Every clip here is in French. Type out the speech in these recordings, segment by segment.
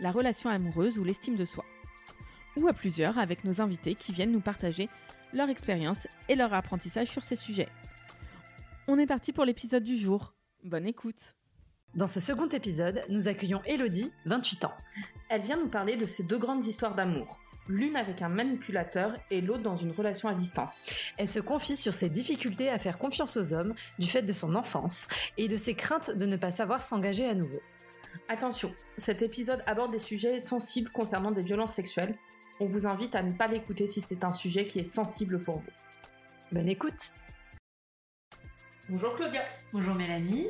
la relation amoureuse ou l'estime de soi. Ou à plusieurs avec nos invités qui viennent nous partager leur expérience et leur apprentissage sur ces sujets. On est parti pour l'épisode du jour. Bonne écoute Dans ce second épisode, nous accueillons Elodie, 28 ans. Elle vient nous parler de ses deux grandes histoires d'amour, l'une avec un manipulateur et l'autre dans une relation à distance. Elle se confie sur ses difficultés à faire confiance aux hommes du fait de son enfance et de ses craintes de ne pas savoir s'engager à nouveau. Attention, cet épisode aborde des sujets sensibles concernant des violences sexuelles. On vous invite à ne pas l'écouter si c'est un sujet qui est sensible pour vous. Bonne écoute Bonjour Claudia Bonjour Mélanie.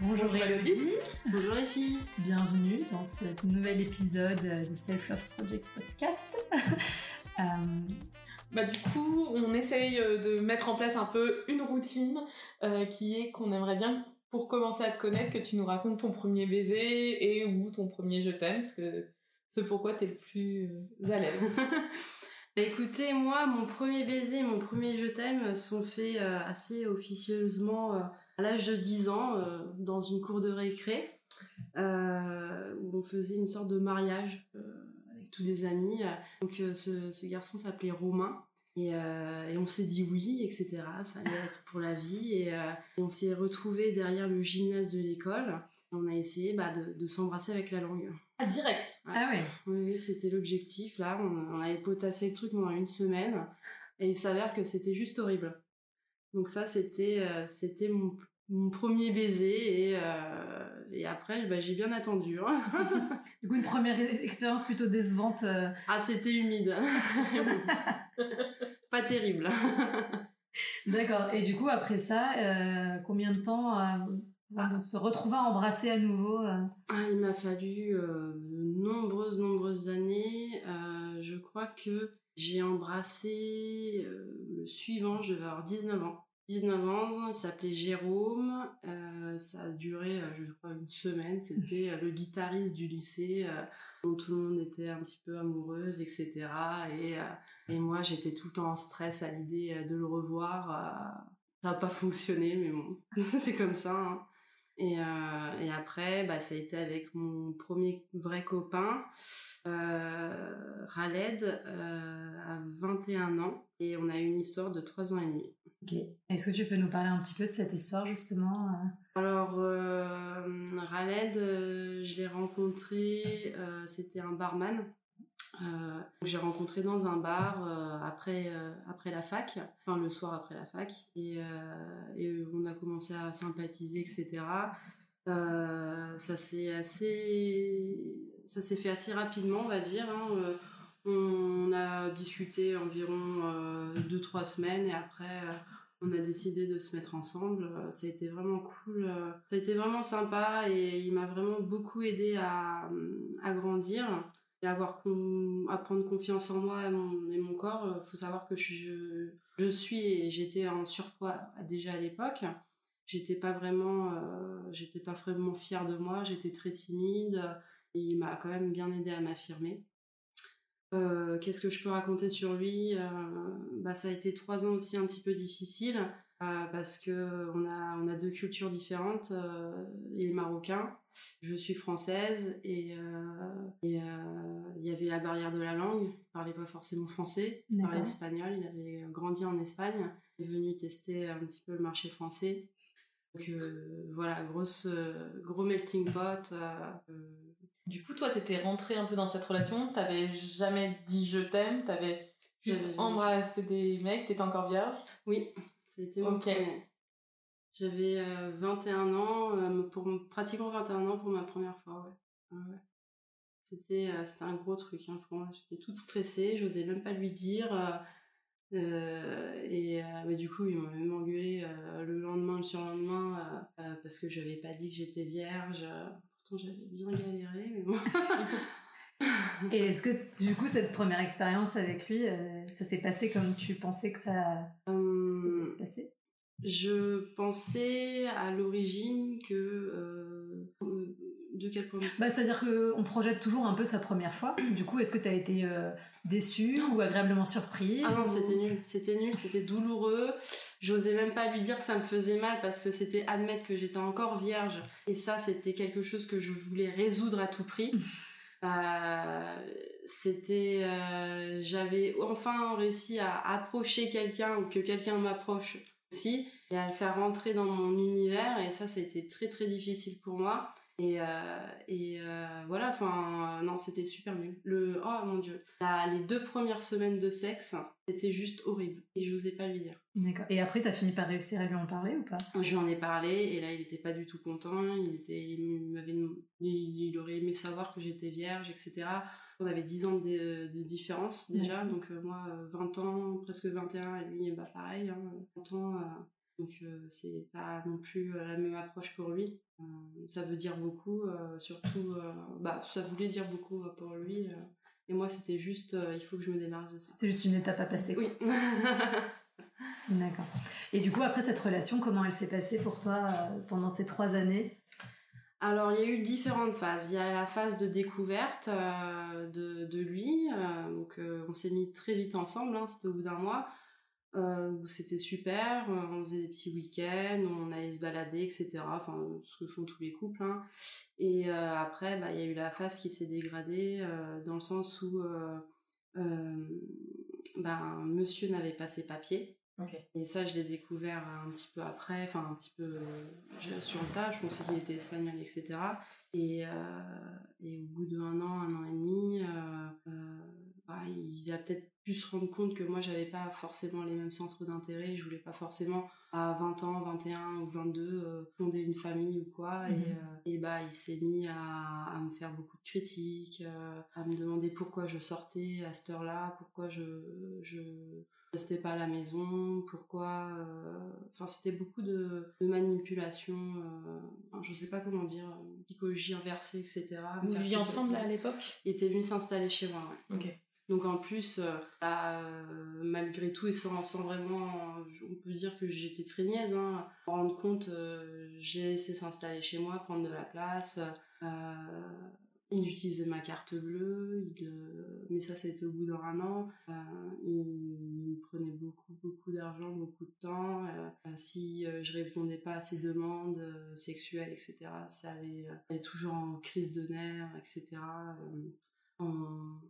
Bonjour, Bonjour Elodie. Bonjour les filles. Bienvenue dans ce nouvel épisode de Self Love Project Podcast. euh... Bah, du coup, on essaye de mettre en place un peu une routine euh, qui est qu'on aimerait bien, pour commencer à te connaître, que tu nous racontes ton premier baiser et ou ton premier je t'aime, parce que c'est pourquoi tu es le plus euh, à l'aise. Bah, écoutez, moi, mon premier baiser et mon premier je t'aime sont faits euh, assez officieusement euh, à l'âge de 10 ans, euh, dans une cour de récré, euh, où on faisait une sorte de mariage euh, avec tous des amis. Donc ce, garçon s'appelait Romain. Et, et on s'est dit oui, etc. Ça allait être pour la vie. Et, et on s'est retrouvés derrière le gymnase de l'école. On a essayé bah, de, de s'embrasser avec la langue. Ah, direct ouais. Ah ouais Oui, c'était l'objectif. Là, on, on, avait potassé le truc pendant une semaine. Et il s'avère que c'était juste horrible. Donc ça, c'était euh, c'était mon, mon, premier baiser. Et, euh, et après, bah, j'ai bien attendu. Hein. du coup, une première expérience plutôt décevante. Euh... Ah, c'était humide. Pas terrible. D'accord. Et du coup, après ça, euh, combien de temps de se retrouver à embrasser à nouveau euh... ah, Il m'a fallu euh, nombreuses, nombreuses années. Euh, je crois que j'ai embrassé euh, le suivant, je devais avoir 19 ans. 19 ans, il s'appelait Jérôme. Euh, ça a duré, je crois, une semaine. C'était le guitariste du lycée dont tout le monde était un petit peu amoureuse, etc. Et, et moi, j'étais tout le temps en stress à l'idée de le revoir. ça n'a pas fonctionné, mais bon, c'est comme ça. Hein. Et, euh, et, après, bah, ça a été avec mon premier vrai copain, euh, Raled, euh, à 21 ans. Et on a eu une histoire de 3 ans et demi. Ok. Est-ce que tu peux nous parler un petit peu de cette histoire, justement Alors, euh, Raled, je l'ai rencontré, c'était un barman. Euh, j'ai rencontré dans un bar euh, après euh, après la fac, enfin le soir après la fac, et, et on a commencé à sympathiser, etc. ça s'est assez ça s'est fait assez rapidement, on va dire. Hein. on a discuté environ deux trois semaines et après on a décidé de se mettre ensemble. Ça a été vraiment cool. Ça a été vraiment sympa et il m'a vraiment beaucoup aidé à grandir et avoir à prendre confiance en moi et mon, corps. Il faut savoir que je, je suis et j'étais en surpoids déjà à l'époque. J'étais pas vraiment, euh, j'étais pas vraiment fière de moi. J'étais très timide et il m'a quand même bien aidé à m'affirmer. Euh, Qu'est-ce que je peux raconter sur lui? Euh, Bah ça a été trois ans aussi un petit peu difficile euh, parce que on a on a deux cultures différentes. il est marocain je suis française et euh, euh, il y avait la barrière de la langue. Il parlait pas forcément français, il parlait espagnol. Il avait grandi en Espagne. Il est venu tester un petit peu le marché français. Donc euh, voilà, grosse gros melting pot. Du coup, toi, t'étais rentrée un peu dans cette relation. T'avais jamais dit je t'aime. T'avais juste embrassé des mecs. T'étais encore vierge? Oui, c'était ok. J'avais euh, 21 ans, euh, pour pratiquement 21 ans pour ma première fois, ouais. ouais. C'était euh, c'était un gros truc hein, pour moi. J'étais toute stressée, j'osais même pas lui dire. Euh, et bah, du coup, il m'a même engueulé le lendemain, le surlendemain, parce que je n'avais pas dit que j'étais vierge. Pourtant, j'avais bien galéré, mais bon. Et est-ce que du coup cette première expérience avec lui, ça s'est passé comme tu pensais que ça se passer Je pensais à l'origine que de quel point bah, C'est-à-dire qu'on projette toujours un peu sa première fois. Du coup, est-ce que tu as été euh, déçue ou agréablement surprise Ah non, c'était nul. C'était nul, c'était douloureux. J'osais même pas lui dire que ça me faisait mal parce que c'était admettre que j'étais encore vierge. Et ça, c'était quelque chose que je voulais résoudre à tout prix. Euh, c'était euh, j'avais enfin réussi à approcher quelqu'un ou que quelqu'un m'approche aussi et à le faire rentrer dans mon univers et ça c'était très très difficile pour moi et, euh, et euh, voilà, enfin, non, c'était super nul. Le, oh mon dieu. les deux premières semaines de sexe, c'était juste horrible. Et je n'osais pas lui dire. D'accord. Et après, t'as fini par réussir à lui en parler ou pas? Je lui en ai parlé, et là, il était pas du tout content. Il, était, il, m'avait, il, aurait aimé savoir que j'étais vierge, etc. On avait 10 ans de, différence déjà, donc euh, moi 20 ans, presque 21, et lui, bah pareil, hein, 20 ans, donc euh, c'est pas non plus euh, la même approche pour lui. Euh, ça veut dire beaucoup, surtout, bah ça voulait dire beaucoup pour lui. et moi c'était juste, il faut que je me démarre de ça. C'était juste une étape à passer. Oui. D'accord. Et du coup après cette relation, comment elle s'est passée pour toi pendant ces trois années? Alors, il y a eu différentes phases. Il y a la phase de découverte de, de, lui. donc, on s'est mis très vite ensemble. Hein, C'était au bout d'un mois. Euh, où c'était super, euh, on faisait des petits week-ends, on allait se balader, etc. Enfin, ce que font tous les couples. Hein. Et euh, après, bah, il y a eu la phase qui s'est dégradée dans le sens où ben, monsieur n'avait pas ses papiers. Et ça, je l'ai découvert un petit peu après, enfin un petit peu sur le tas. Je pensais qu'il était espagnol, etc. Et, et au bout d'un an, un an et demi, bah, il a peut-être pu se rendre compte que moi j'avais pas forcément les mêmes centres d'intérêt, je voulais pas forcément à 20 ans, 21 ou 22 euh, fonder une famille ou quoi et, mhm. euh, et, bah il s'est mis à, à, me faire beaucoup de critiques, euh, à me demander pourquoi je sortais à cette heure-là, pourquoi je je restais pas à la maison, pourquoi enfin c'était beaucoup de, de manipulation, je sais pas comment dire, psychologie inversée etc. Vous viviez ensemble à l'époque? Il était venu s'installer chez moi. Ouais. Ok. Donc en plus, euh, bah, malgré tout, et sans, vraiment, on peut dire que j'étais très niaise, hein, pour rendre compte, euh, j'ai laissé s'installer chez moi, prendre de la place. Euh, il utilisait ma carte bleue, mais ça c'était au bout d'un an. il, prenait beaucoup beaucoup d'argent, beaucoup de temps. si je répondais pas à ses demandes sexuelles, etc., ça allait, allait toujours en crise de nerfs, etc.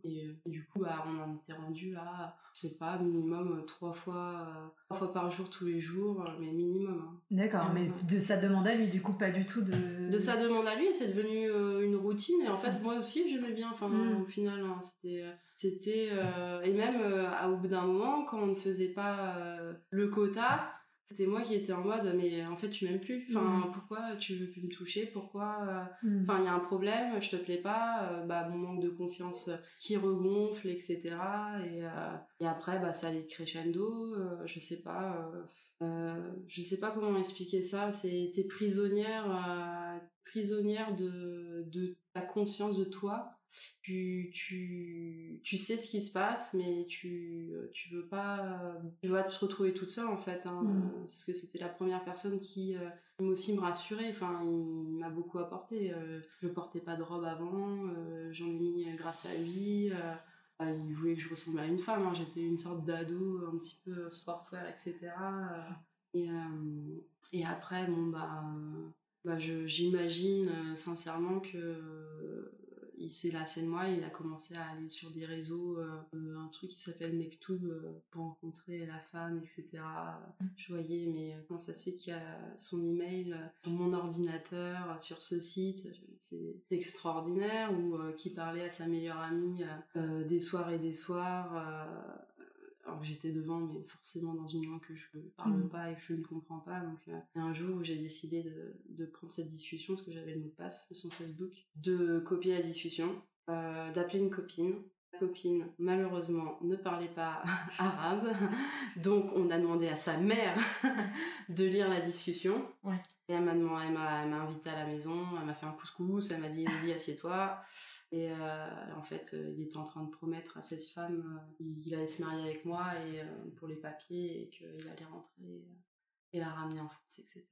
Et, du coup, bah, on en était rendu à, je sais pas, minimum euh, trois fois, euh, trois fois par jour, tous les jours, euh, mais minimum. Hein. D'accord, mais de sa demande à lui, du coup, pas du tout de. De sa demande à lui, c'est devenu une routine. Et en fait, moi aussi, j'aimais bien. Enfin, hmm. au final, hein, c'était. C'était. et même, au bout d'un moment, quand on ne faisait pas le quota, c'était moi qui étais en mode mais en fait tu m'aimes plus. Enfin mm. pourquoi tu veux plus me toucher? Pourquoi euh, mm. enfin il y a un problème je te plais pas euh, bah mon manque de confiance qui regonfle etc et, euh, et après bah ça allait crescendo je sais pas je sais pas comment expliquer ça. C'est t'es prisonnière prisonnière de de ta conscience de toi tu, tu, tu sais ce qui se passe, mais tu, tu veux pas, tu vas te retrouver toute seule en fait, hein, mm. parce que c'était la première personne qui, euh, aussi me rassurait, enfin, il m'a beaucoup apporté. Euh, je portais pas de robe avant, euh, j'en ai mis grâce à lui. Bah, il voulait que je ressemble à une femme, hein, j'étais une sorte d'ado, un petit peu sportwear, etc. et, et après, bon, bah, bah j'imagine sincèrement que il s'est lassé de moi, il a commencé à aller sur des réseaux, euh, euh, un truc qui s'appelle Mektoub euh, pour rencontrer la femme, etc. Mm. Je voyais, mais comment ça se fait qu'il y a son email sur mon ordinateur, sur ce site, c'est extraordinaire, ou qui parlait à sa meilleure amie des soirs et des soirs alors que j'étais devant, mais forcément dans une langue que je ne parle mm. pas et que je ne comprends pas. Donc, un jour où j'ai décidé de, de, prendre cette discussion, parce que j'avais le mot de passe de son Facebook, de copier la discussion, euh, d'appeler une copine copine, malheureusement, ne parlait pas arabe. Donc, on a demandé à sa mère de lire la discussion. Et elle m'a, elle m'a, invité à la maison, elle m'a fait un couscous, elle m'a dit, dit assieds-toi. Et euh, en fait, euh, il était en train de promettre à cette femme, euh, il, allait se marier avec moi et pour les papiers et qu'il allait rentrer et la ramener en France, etc.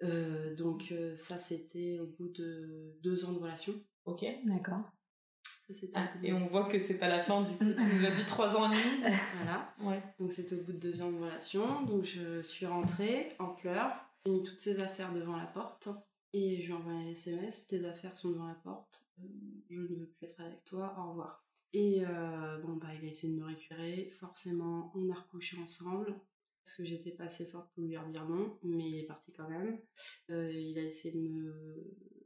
Donc, donc ça, c'était au bout de deux ans de relation. Ok. D'accord. Ah, et on voit que c'est à la fin du coup, tu nous as dit trois ans et demi. voilà. Ouais. Donc c'était au bout de deux ans de relation. Donc je suis rentrée en pleurs. J'ai mis toutes ses affaires devant la porte. Et je lui ai envoyé un SMS, tes affaires sont devant la porte, euh, je ne veux plus être avec toi, au revoir. Et euh, bon, bah, il a essayé de me récupérer, forcément, on a recouché ensemble, parce que j'étais pas assez forte pour lui dire non, mais il est parti quand même. Euh, il a essayé de me.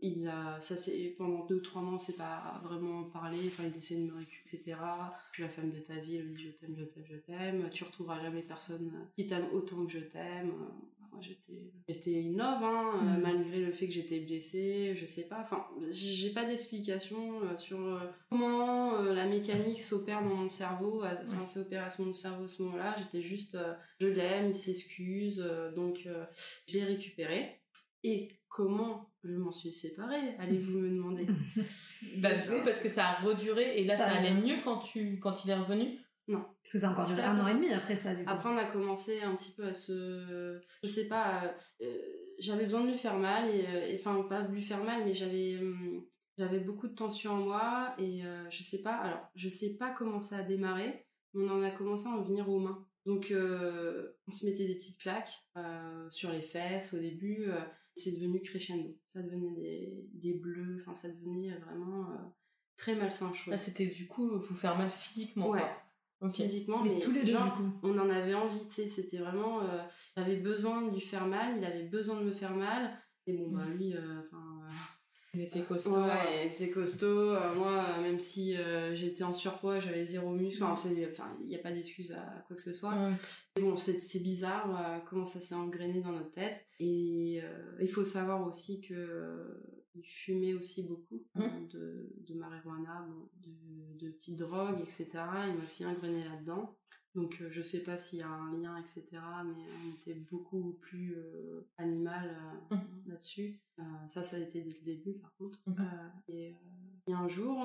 Il a. Ça, c'est. Pendant deux, trois mois, c'est pas vraiment parlé, enfin, il essaie de me récupérer, etc. Je suis la femme de ta vie, lui, je t'aime, je t'aime, je t'aime. Tu retrouveras jamais personne qui t'aime autant que je t'aime j'étais j'étais in love hein, euh, mm. malgré le fait que j'étais blessée je sais pas. Enfin j'ai pas d'explication euh, sur euh, comment la mécanique s'opère dans mon cerveau enfin s'est opéré à mon cerveau à ce moment-là. J'étais juste je l'aime il s'excuse donc je l'ai récupéré. Et comment je m'en suis séparée Allez-vous me demander? Bah parce que ça a reduré et là ça, ça allait mieux quand tu quand il est revenu? Non. Parce que ça a encore duré un an et demi après ça, du coup. Après, on a commencé un petit peu à se. Je sais pas, euh, euh, j'avais besoin de lui faire mal, euh, et enfin, pas de lui faire mal, mais j'avais. Hum, j'avais beaucoup de tension en moi, et je sais pas, alors, je sais pas comment ça a démarré, mais on en a commencé à en venir aux mains. Donc, on se mettait des petites claques sur les fesses au début, c'est devenu crescendo. Ça devenait des, des bleus, enfin, ça devenait vraiment très malsain, Là, c'était du coup, vous faire mal physiquement, ouais physiquement mais, tous les deux on en avait envie tu sais c'était vraiment euh, j'avais besoin de lui faire mal il avait besoin de me faire mal et bon bah lui euh, enfin euh, il était costaud ouais, il était costaud moi même si j'étais en surpoids j'avais zéro muscle enfin il n'y a pas d'excuse à quoi que ce soit. Mais bon c'est bizarre comment ça s'est engrainé dans notre tête. Et il faut savoir aussi que il fumait aussi beaucoup mmh. de, de marijuana, de, de petites drogues, etc. Il m'a aussi ingréné là-dedans. Donc euh, je sais pas s'il y a un lien, etc. Mais on était beaucoup plus euh, animal euh, mmh. là-dessus. ça, ça a été dès le début, par contre. Mmh. et, et, un jour,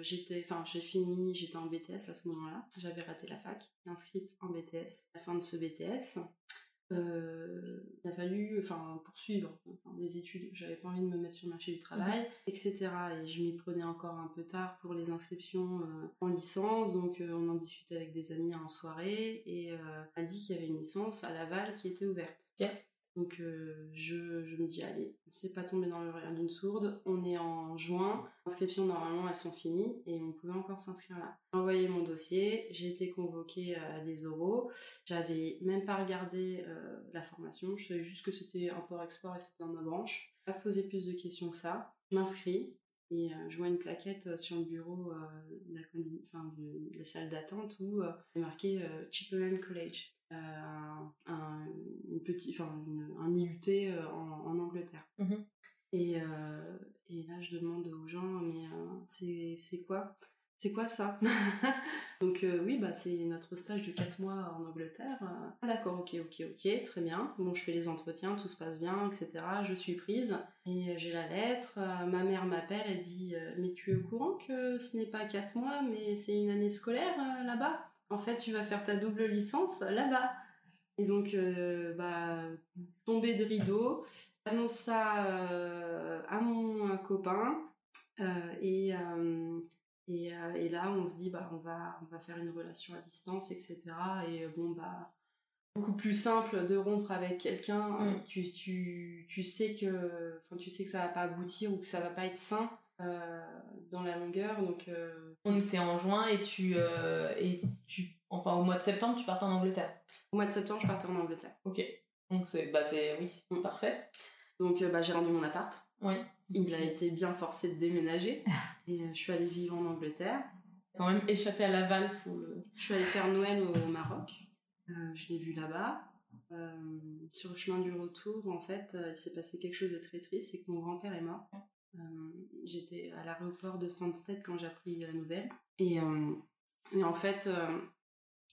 j'étais, enfin, j'ai fini, j'étais en BTS à ce moment-là. J'avais raté la fac, inscrite en BTS. À la fin de ce BTS, euh, il a fallu enfin poursuivre des études. J'avais pas envie de me mettre sur le marché du travail mhm. etc et je m'y prenais encore un peu tard pour les inscriptions euh, en licence. Donc euh, on en discutait avec des amis en soirée. Et a dit qu'il y avait une licence à Laval qui était ouverte donc euh, je, me dis, allez, s'est pas tombé dans le rien d'une sourde, on est en juin, inscriptions normalement elles sont finies et on pouvait encore s'inscrire là. J'ai envoyé mon dossier, j'ai été convoquée à des oraux, j'avais même pas regardé euh, la formation, je savais juste que c'était import-export et c'était dans ma branche. Pas posé plus de questions que ça. Je m'inscris, et euh, je vois une plaquette sur le bureau de, la, enfin, la, salle d'attente où il est marqué Chippenham College. Euh, un, une petit, enfin, un IUT euh, en, Angleterre. Mhm. Et, euh, et, là, je demande aux gens, mais c'est quoi? C'est quoi ça? Donc oui, bah c'est notre stage de 4 mois en Angleterre. Ah d'accord, ok, ok, ok, très bien. Bon, je fais les entretiens, tout se passe bien, etc. Je suis prise et j'ai la lettre. ma mère m'appelle, elle dit mais tu es au courant que ce n'est pas 4 mois, mais c'est une année scolaire là-bas? En fait, tu vas faire ta double licence là-bas. Et donc, euh, bah, tomber de rideau, annonce ça euh, à mon copain, euh, et, et, là, on se dit, bah, on va, on va faire une relation à distance, etc. Et bon, bah, beaucoup plus simple de rompre avec quelqu'un, mm. tu, tu, tu, sais que, tu sais que ça va pas aboutir ou que ça va pas être sain. Euh, dans la longueur. Donc, euh, on était en juin et tu, euh, et tu. Enfin, au mois de septembre, tu partais en Angleterre. Au mois de septembre, je partais en Angleterre. Ok. Donc, c'est. Bah, c'est. Oui, mm. parfait. Donc, bah, j'ai rendu mon appart. Oui. Il a été bien forcé de déménager. et je suis allée vivre en Angleterre. Quand même échappé à Laval, faut Je suis allée faire Noël au Maroc. je l'ai vu là-bas. sur le chemin du retour, en fait, il s'est passé quelque chose de très triste, c'est que mon grand-père est mort. J'étais à l'aéroport de Sandstedt quand j'ai appris la nouvelle. Et, et en fait,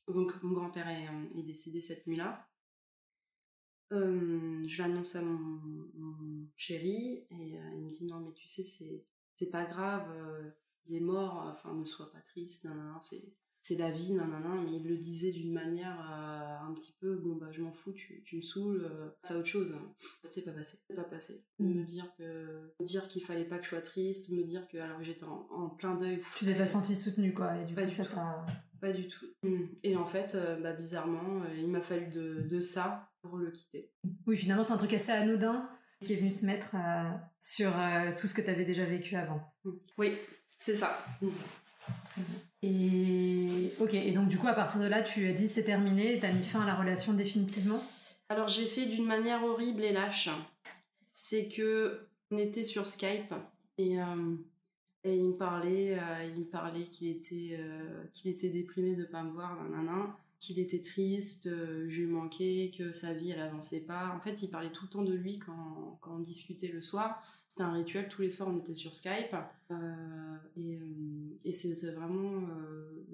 donc mon grand-père est, décédé cette nuit-là. je l'annonce à mon, chéri et il me dit non mais tu sais c'est c'est pas grave, il est mort, enfin ne sois pas triste, c'est la vie, nanana, mais il le disait d'une manière euh, un petit peu, bon bah je m'en fous, tu, tu me saoules, euh, c'est autre chose. C'est pas passé, c'est pas passé. Mm. Me dire que, dire qu'il fallait pas que je sois triste, me dire que alors que j'étais en, plein deuil. Tu t'es pas senti soutenue quoi, et du pas coup ça t'a. Pas du tout. Mm. Et en fait, euh, bah, bizarrement, il m'a fallu de, de, ça pour le quitter. Oui, finalement c'est un truc assez anodin qui est venu se mettre sur tout ce que tu avais déjà vécu avant. Mm. Oui, c'est ça. Et ok, et donc du coup à partir de là tu as dit c'est terminé, tu as mis fin à la relation définitivement? Alors j'ai fait d'une manière horrible et lâche. C'est que on était sur Skype et, euh, il me parlait, euh, il me parlait qu'il était, euh, qu'il était déprimé de pas me voir, nanana qu'il était triste, je lui manquais, que sa vie elle avançait pas. En fait, il parlait tout le temps de lui quand, quand on discutait le soir. C'était un rituel, tous les soirs on était sur Skype. Euh, et, euh, c'était vraiment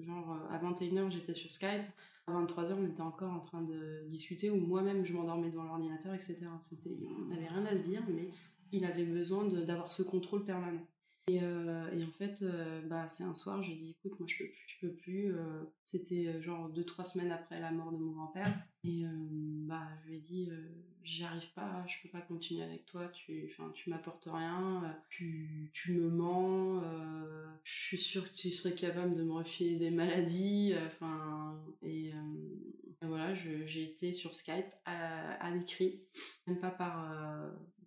genre à 21h j'étais sur Skype, à 23h on était encore en train de discuter, ou moi-même je m'endormais devant l'ordinateur, etc. On n'avait rien à se dire, mais il avait besoin d'avoir ce contrôle permanent. Euh, et, en fait, euh, bah, c'est un soir, je dis écoute, moi je peux plus, je peux plus. Euh, c'était genre deux, trois semaines après la mort de mon grand-père. Et bah, je lui ai dit j'y arrive pas, je peux pas continuer avec toi, tu, tu m'apportes rien, tu, tu me mens, je suis sûre que tu serais capable de me refiler des maladies. Enfin, et voilà, j'ai été sur Skype à, à l'écrit, même pas par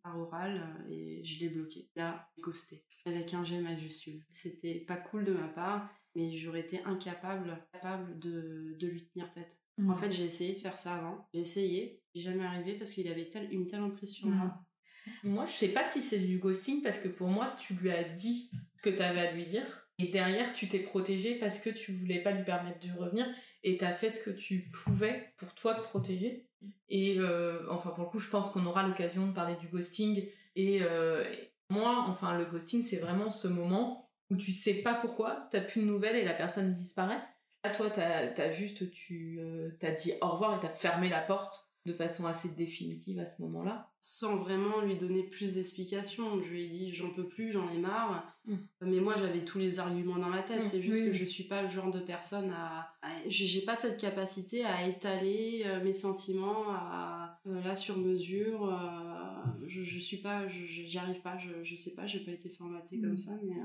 par oral euh, et je l'ai bloqué. Là, ghosté. Avec un G majuscule. C'était pas cool de ma part, mais j'aurais été incapable capable de, de lui tenir tête. Mm. En fait, j'ai essayé de faire ça avant. J'ai essayé, j'ai jamais arrivé parce qu'il avait une telle impression sur mm. moi. Moi, je sais pas si c'est du ghosting parce que pour moi, tu lui as dit ce que tu avais à lui dire. Et derrière, tu t'es protégé parce que tu voulais pas lui permettre de revenir et tu as fait ce que tu pouvais pour toi te protéger. Et euh, enfin, pour le coup, je pense qu'on aura l'occasion de parler du ghosting. Euh, et moi, enfin, le ghosting, c'est vraiment ce moment où tu sais pas pourquoi, t'as plus de nouvelles et la personne disparaît. À toi, t'as as juste, tu euh, t'as dit au revoir et t'as fermé la porte de façon assez définitive à ce moment-là. Sans vraiment lui donner plus d'explications. Je lui ai dit j'en peux plus, j'en ai marre. Mm. Mais moi j'avais tous les arguments dans la tête. Mm. C'est juste que je suis pas le genre de personne à. j'ai pas cette capacité à étaler euh, mes sentiments à, euh, là sur mesure. Euh, je, je suis pas. J'y arrive pas. Je, je sais pas. J'ai pas été formatée comme mm. ça. Mais.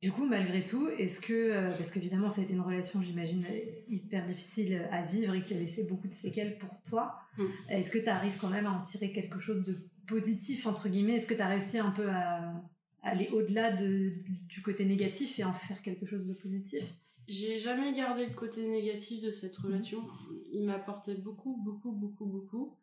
Du coup, malgré tout, est-ce que, euh, parce qu'évidemment, ça a été une relation, j'imagine, hyper difficile à vivre et qui a laissé beaucoup de séquelles pour toi, mm. est-ce que tu arrives quand même à en tirer quelque chose de positif, entre guillemets? Est-ce que tu as réussi un peu à aller au-delà de, du côté négatif et en faire quelque chose de positif? J'ai jamais gardé le côté négatif de cette relation. Il m'a apporté beaucoup, beaucoup, beaucoup, beaucoup.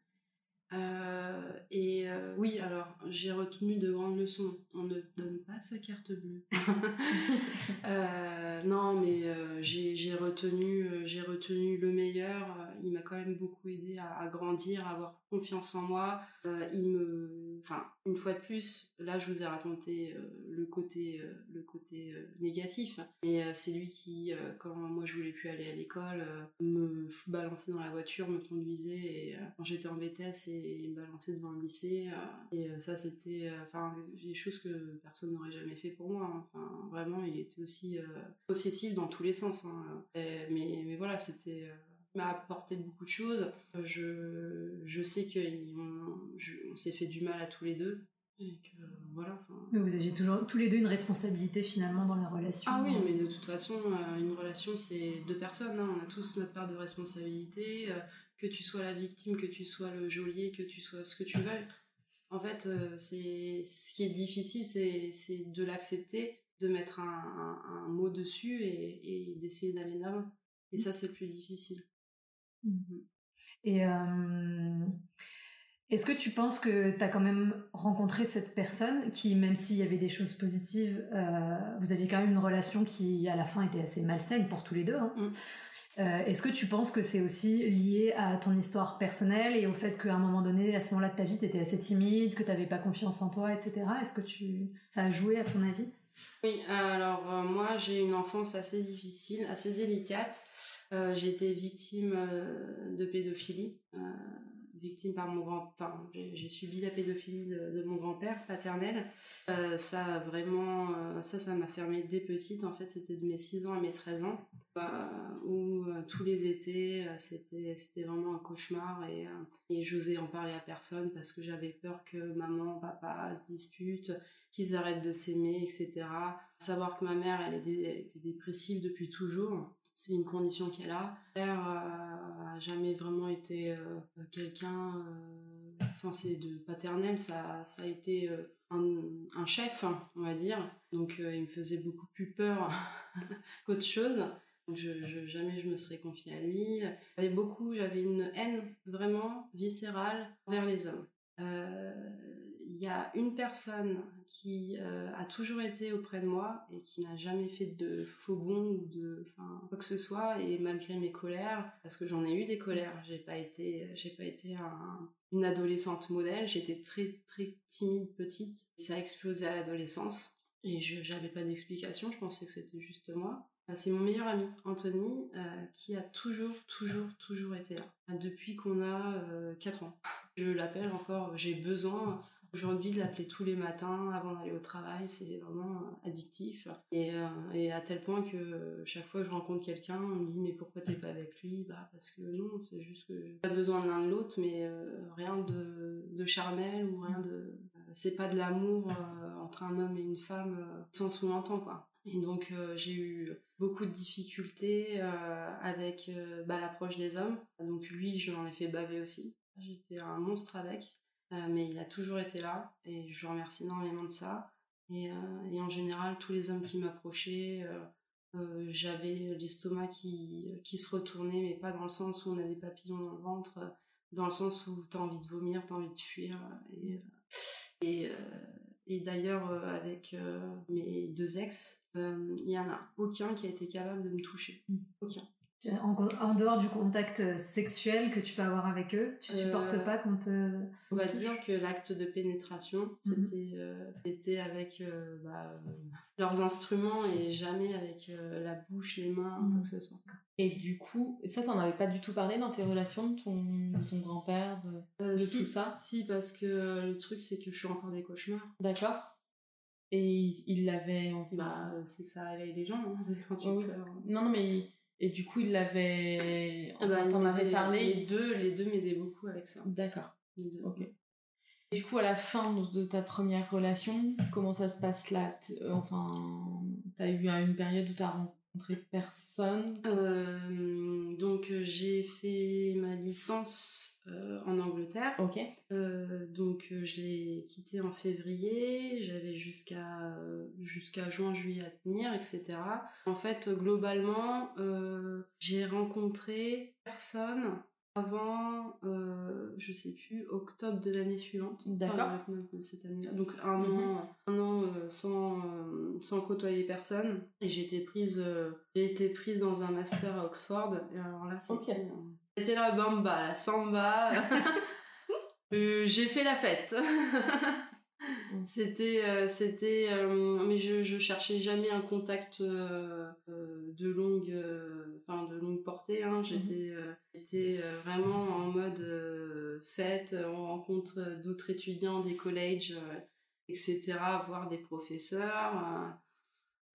Euh, et euh, oui, alors j'ai retenu de grandes leçons. On ne donne pas sa carte bleue. euh, non, mais j'ai retenu, j'ai retenu le meilleur. Il m'a quand même beaucoup aidé à, à, grandir, à avoir confiance en moi. il me, enfin, une fois de plus, là je vous ai raconté le côté, le côté négatif, mais c'est lui qui, quand moi je voulais plus aller à l'école, me balançait dans la voiture, me conduisait et quand j'étais en BTS et me balançait devant le lycée. et ça c'était, enfin, des choses que personne n'aurait jamais fait pour moi. Hein. Enfin, vraiment, il était aussi possessif dans tous les sens. Hein. mais, mais voilà, c'était m'a apporté beaucoup de choses. Je, je sais qu'on on, s'est fait du mal à tous les deux. Et que, voilà, mais vous aviez toujours tous les deux une responsabilité finalement dans la relation. Ah oui, hein. mais de toute façon, euh, une relation c'est deux personnes. Hein. On a tous notre part de responsabilité. Que tu sois la victime, que tu sois le geôlier, que tu sois ce que tu veux. En fait, euh, c'est ce qui est difficile, c'est de l'accepter, de mettre un, un, mot dessus et, et d'essayer d'aller là Et ça, c'est plus difficile. Mmh Et euh, est-ce que tu penses que tu as quand même rencontré cette personne qui, même s'il y avait des choses positives, euh, vous aviez quand même une relation qui, à la fin, était assez malsaine pour tous les deux. Hein. Mmh. Est-ce que tu penses que c'est aussi lié à ton histoire personnelle et au fait qu'à un moment donné, à ce moment-là de ta vie, tu étais assez timide, que tu n'avais pas confiance en toi, etc. Est-ce que tu... ça a joué à ton avis? Oui, alors moi j'ai une enfance assez difficile, assez délicate. j'ai été victime de pédophilie victime par mon grand enfin j'ai subi la pédophilie de, mon grand-père paternel. Euh, ça vraiment euh, ça ça m'a fermé dès petite en fait c'était de mes 6 ans à mes 13 ans euh, où tous les étés c'était c'était vraiment un cauchemar et et j'osais en parler à personne parce que j'avais peur que maman papa se disputent qu'ils arrêtent de s'aimer etc savoir que ma mère elle, elle était dépressive depuis toujours c'est une condition qu'elle a. Père euh, a jamais vraiment été euh, quelqu'un, euh, enfin c'est de paternel, ça, ça a été un, chef, on va dire. Donc il me faisait beaucoup plus peur qu'autre chose. Donc jamais je me serais confiée à lui. J'avais beaucoup, j'avais une haine vraiment viscérale envers les hommes il y a une personne qui euh, a toujours été auprès de moi et qui n'a jamais fait de faux bons ou de quoi que ce soit. Et malgré mes colères parce que j'en ai eu des colères j'ai pas été j'ai pas été une adolescente modèle. J'étais très très timide petite. Ça a explosé à l'adolescence et j'avais pas d'explication. Je pensais que c'était juste moi. Bah, c'est mon meilleur ami, Anthony, euh, qui a toujours, toujours, toujours été là. Depuis qu'on a 4 euh, ans. Je l'appelle encore, j'ai besoin Aujourd'hui, de l'appeler tous les matins avant d'aller au travail, c'est vraiment euh, addictif. Euh, et, à tel point que chaque fois que je rencontre quelqu'un, on me dit Mais pourquoi t'es pas avec lui? Bah, parce que non, c'est juste que j'ai pas besoin de l'un de l'autre, mais euh, rien de, charnel ou rien de. c'est pas de l'amour entre un homme et une femme sans sous longtemps, quoi. Et donc, j'ai eu beaucoup de difficultés avec bah, l'approche des hommes. Donc, lui, je m'en ai fait baver aussi. J'étais un monstre avec. Euh, mais il a toujours été là et je lui remercie énormément de ça. Et, euh, et en général, tous les hommes qui m'approchaient, euh, j'avais l'estomac qui, qui se retournait, mais pas dans le sens où on a des papillons dans le ventre, dans le sens où tu as envie de vomir, tu as envie de fuir. Et, et, et d'ailleurs, avec mes deux ex, il y en a aucun qui a été capable de me toucher. Mmh. Aucun. En, dehors du contact euh, sexuel que tu peux avoir avec eux, tu supportes euh, pas qu'on te. On va dire que l'acte de pénétration, mhm. c'était, euh, avec bah, leurs instruments et jamais avec la bouche, les mains, quoi mhm. que ce soit. Et du coup, ça, t'en avais pas du tout parlé dans tes relations de ton, ton grand-père, de, tout ça? Si, parce que le truc, c'est que je suis encore des cauchemars. D'accord. Et il l'avait. Bah, c'est que ça réveille les gens, hein, c'est quand tu pleures. Non, non, mais et du coup, il l'avait. Ah bah, t'en avais parlé. Les deux, les deux m'aidaient beaucoup avec ça. D'accord. Ok. Et du coup, à la fin de ta première relation, comment ça se passe là? Euh, Enfin, t'as eu une période où t'as personne euh, Donc, euh, j'ai fait ma licence euh, en Angleterre. Ok. Euh, donc je l'ai quitté en février, j'avais jusqu'à jusqu'à juin juillet à tenir, etc. En fait, globalement, j'ai rencontré personne avant, je sais plus, octobre de l'année suivante. D'accord. cette année Donc un mhm. an, un an sans, sans côtoyer personne. Et j'ai été prise, j'ai été prise dans un master à Oxford. Et alors là, c'était c'était la bamba, la samba. Euh, j'ai fait la fête. c'était, euh, c'était, euh, mais je, je cherchais jamais un contact de longue, enfin de longue portée. Hein. Mhm. J'étais, j'étais vraiment en mode fête, on rencontre d'autres étudiants des collèges, etc., voir des professeurs.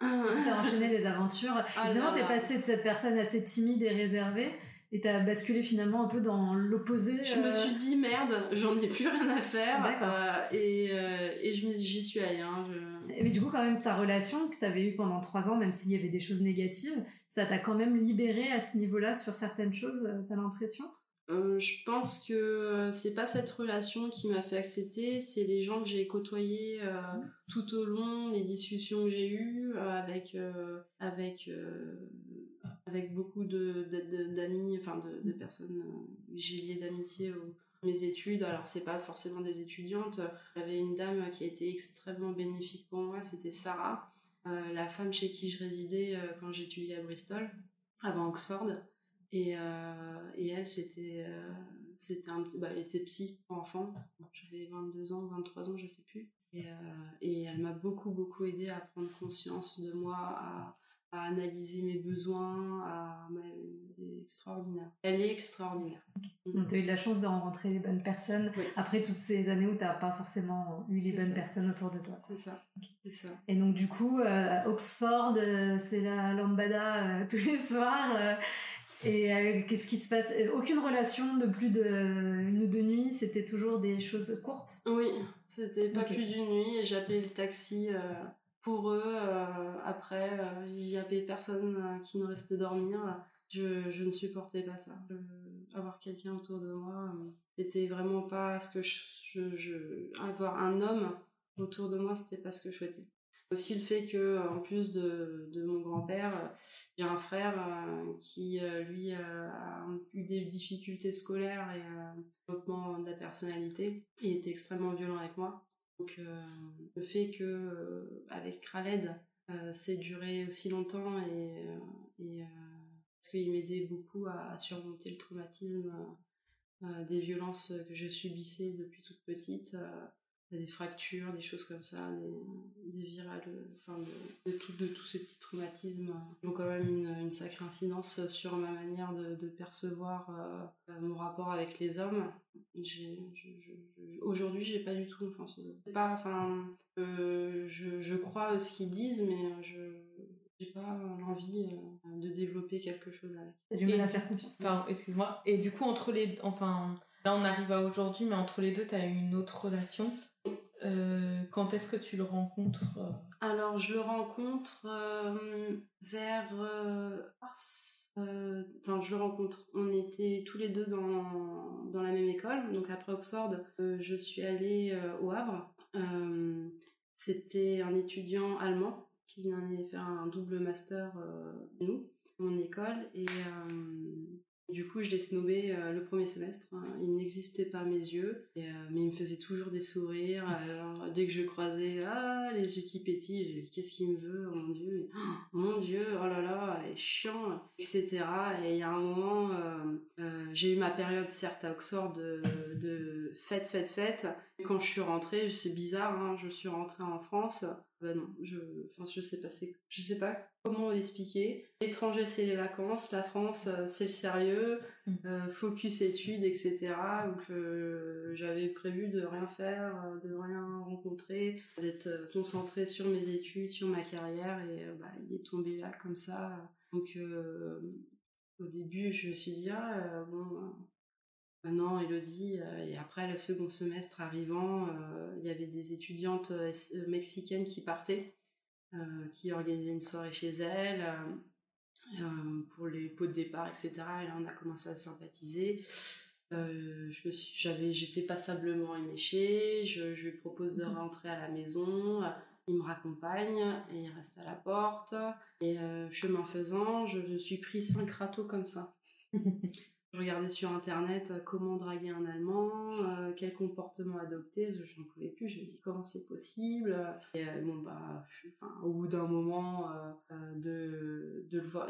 T'as enchaîné les aventures. Ah Évidemment, t'es passé de cette personne assez timide et réservée et t'as basculé finalement un peu dans l'opposé. Je me euh, suis dit merde, j'en ai plus rien à faire. Euh, et, euh, et j'y suis allée. Hein, Mais du coup, quand même, ta relation que t'avais eue pendant trois ans, même s'il y avait des choses négatives, ça t'a quand même libéré à ce niveau-là sur certaines choses, t'as l'impression? Je pense que c'est pas cette relation qui m'a fait accepter, c'est les gens que j'ai côtoyés tout au long, les discussions que j'ai eues avec avec avec beaucoup de, d'amis, enfin de, personnes euh, j'ai lié d'amitié aux mes études. Alors c'est pas forcément des étudiantes. J'avais une dame qui a été extrêmement bénéfique pour moi, c'était Sarah, euh, la femme chez qui je résidais euh, quand j'étudiais à Bristol, avant Oxford. Et, et elle, c'était, c'était un, bah, elle était psy pour enfants. J'avais 22 ans, 23 ans, je sais plus. Et, et elle m'a beaucoup, beaucoup aidé à prendre conscience de moi, à analyser mes besoins, à... elle est extraordinaire. Elle est extraordinaire. Mm. Tu as eu de la chance de rencontrer les bonnes personnes après toutes ces années où tu n'as pas forcément eu les bonnes personnes autour de toi. C'est ça. Ça. Et donc du coup, euh, Oxford, euh, c'est la lambada euh, tous les soirs. et qu'est-ce qui se passe? Aucune relation de plus d'une ou deux nuits, c'était toujours des choses courtes? Oui, c'était pas plus d'une nuit et j'appelais le taxi pour eux, euh, après, euh, il y avait personne euh, qui nous restait dormir. Je, ne supportais pas ça. avoir quelqu'un autour de moi, c'était vraiment pas ce que je, je, Avoir un homme autour de moi, c'était pas ce que je souhaitais. Aussi le fait que, en plus de, de mon grand-père, j'ai un frère qui, lui, a eu des difficultés scolaires et un développement de la personnalité. Il était extrêmement violent avec moi. Donc euh, le fait que euh, avec Kraled, euh, c'est duré aussi longtemps et, et parce qu'il m'aidait beaucoup à, surmonter le traumatisme des violences que je subissais depuis toute petite des fractures, des choses comme ça, des, des virales, enfin de, de, tout, de tous ces petits traumatismes qui ont quand même une, une sacrée incidence sur ma manière de, de percevoir euh, mon rapport avec les hommes. Aujourd'hui, j'ai pas du tout confiance C'est pas, enfin, euh, je, je, crois ce qu'ils disent, mais je j'ai pas l'envie euh, de développer quelque chose avec. T'as du mal à faire confiance. Enfin, excuse-moi. Et du coup, entre les, enfin, là on arrive à aujourd'hui, mais entre les deux, t'as eu une autre relation? Euh, quand est-ce que tu le rencontres euh Alors, je le rencontre euh, vers mars. Enfin, je le rencontre. On était tous les deux dans, dans la même école. Donc, après Oxford, je suis allée au Havre. C'était un étudiant allemand qui venait faire un double master, nous, mon école. Et du coup, je l'ai snobé euh, le premier semestre. Hein. Il n'existait pas à mes yeux, euh, mais il me faisait toujours des sourires. Alors, dès que je croisais, ah, les yeux qui pétillent, qu'est-ce qu'il me veut, oh mon Dieu, oh, mon Dieu, oh là là, est chiant, etc. Et il y a un moment, euh, j'ai eu ma période, certes, à Oxford de, de fête, fête, fête. Quand je suis rentrée, c'est bizarre, hein, je suis rentrée en France. Ben non, je, enfin, je sais pas, je sais pas comment l'expliquer. L'étranger, c'est les vacances, la France, euh, c'est le sérieux, mm. euh, focus études, etc. Donc euh, j'avais prévu de rien faire, de rien rencontrer, d'être concentrée sur mes études, sur ma carrière, et bah, il est tombé là comme ça. Donc au début, je me suis dit, ah, bon, maintenant Elodie, et après le second semestre arrivant, il y avait des étudiantes mexicaines qui partaient. Euh, qui organisait une soirée chez elle euh, euh, pour les pots de départ, etc. Et là, on a commencé à sympathiser. je me suis, j'avais, j'étais passablement éméchée. Je, je lui propose de rentrer à la maison. Il me raccompagne et il reste à la porte. Et chemin faisant, je, je suis pris cinq râteaux comme ça. Je regardais sur internet euh, comment draguer un Allemand, euh, quel comportement adopter, je n'en pouvais plus, je me dis comment c'est possible. Et euh, bon bah, enfin, au bout d'un moment de, de le voir,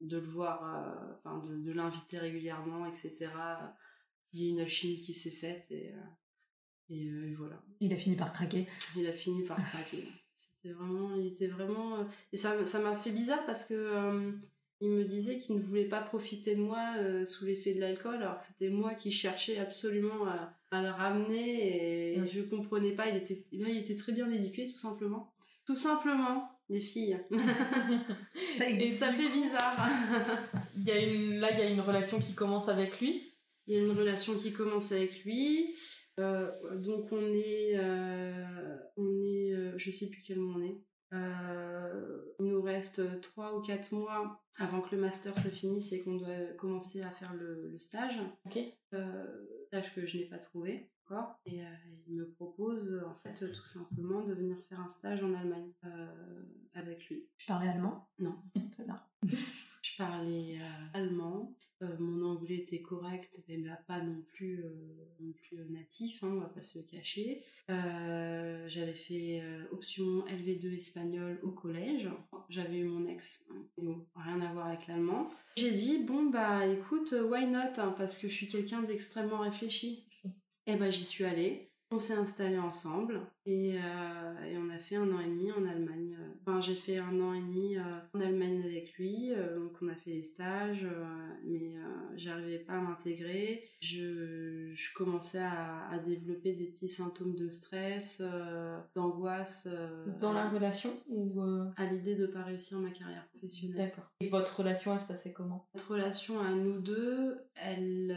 de le voir, enfin de, de l'inviter régulièrement, etc. Il y a une alchimie qui s'est faite et, et, voilà. Il a fini par craquer. Il a fini par craquer. C'était vraiment, il était vraiment, et ça, ça m'a fait bizarre parce que il me disait qu'il ne voulait pas profiter de moi euh, sous l'effet de l'alcool, alors que c'était moi qui cherchais absolument à, le ramener et je comprenais pas. Il était, il était très bien éduqué, tout simplement. Tout simplement, les filles. ça et ça fait bizarre. il y a une, là, il y a une relation qui commence avec lui. Il y a une relation qui commence avec lui. Euh, donc on est, euh, on est, je sais plus quel moment on est. Euh, il nous reste 3 ou 4 mois avant que le master se finisse et qu'on doit commencer à faire le, stage. Ok. Euh, stage que je n'ai pas trouvé encore. Et euh, il me propose en fait tout simplement de venir faire un stage en Allemagne avec lui. Tu parlais allemand? Non. Ça va. Je parlais allemand. mon anglais était correct, mais pas non plus, non plus natif, hein, on va pas se cacher. J'avais fait option LV2 espagnol au collège. J'avais eu mon ex, hein, rien à voir avec l'allemand. J'ai dit, bon bah écoute, why not, hein, parce que je suis quelqu'un d'extrêmement réfléchi. Et ben j'y suis allée. On s'est installés ensemble et, euh, et, on a fait un an et demi en Allemagne. Enfin, j'ai fait un an et demi euh, en Allemagne avec lui, euh, donc on a fait les stages, mais j'arrivais pas à m'intégrer. Je, je, commençais à, à, développer des petits symptômes de stress, d'angoisse. Dans la relation ou À l'idée de pas réussir ma carrière professionnelle. D'accord. Et votre relation, elle se passait comment? Notre relation à nous deux, elle,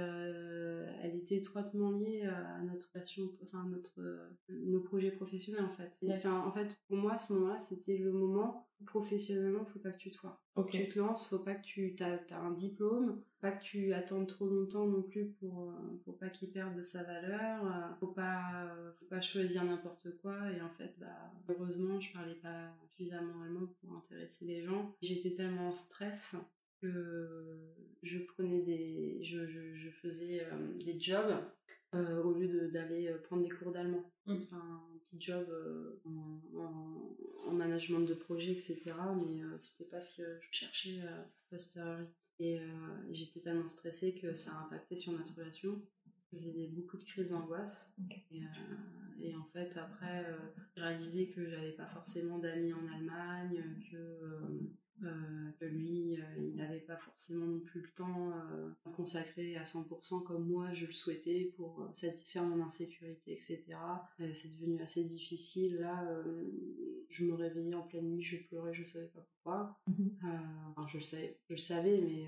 elle était étroitement liée à notre relation, enfin notre, nos projets professionnel en fait. en fait, pour moi, à ce moment-là, c'était le moment où professionnellement, faut pas que tu te foires. Tu te lances, faut pas que tu as, un diplôme, pas que tu attendes trop longtemps non plus pour, euh, pour pas qu'il perde de sa valeur, euh, faut pas, faut pas choisir n'importe quoi. Et en fait, bah, heureusement, je parlais pas suffisamment allemand pour intéresser les gens. J'étais tellement en stress que je prenais des, je, je, faisais euh, des jobs euh, au lieu d'aller euh, prendre des cours d'allemand. Mmh. Enfin, un petit job euh, en, management de projet, etc. Mais c'était pas ce que je cherchais posteriori. Et j'étais tellement stressée que ça a impacté sur notre relation. Je faisais beaucoup de crises d'angoisse. Et, et, en fait, après, j'ai réalisé que j'avais pas forcément d'amis en Allemagne, que euh, que lui, euh, il n'avait pas forcément non plus le temps euh, à consacrer à 100% comme moi je le souhaitais pour satisfaire mon insécurité, etc. c'est devenu assez difficile. Là, je me réveillais en pleine nuit, je pleurais, je savais pas pourquoi. Mhm. enfin, je le savais, je le savais, mais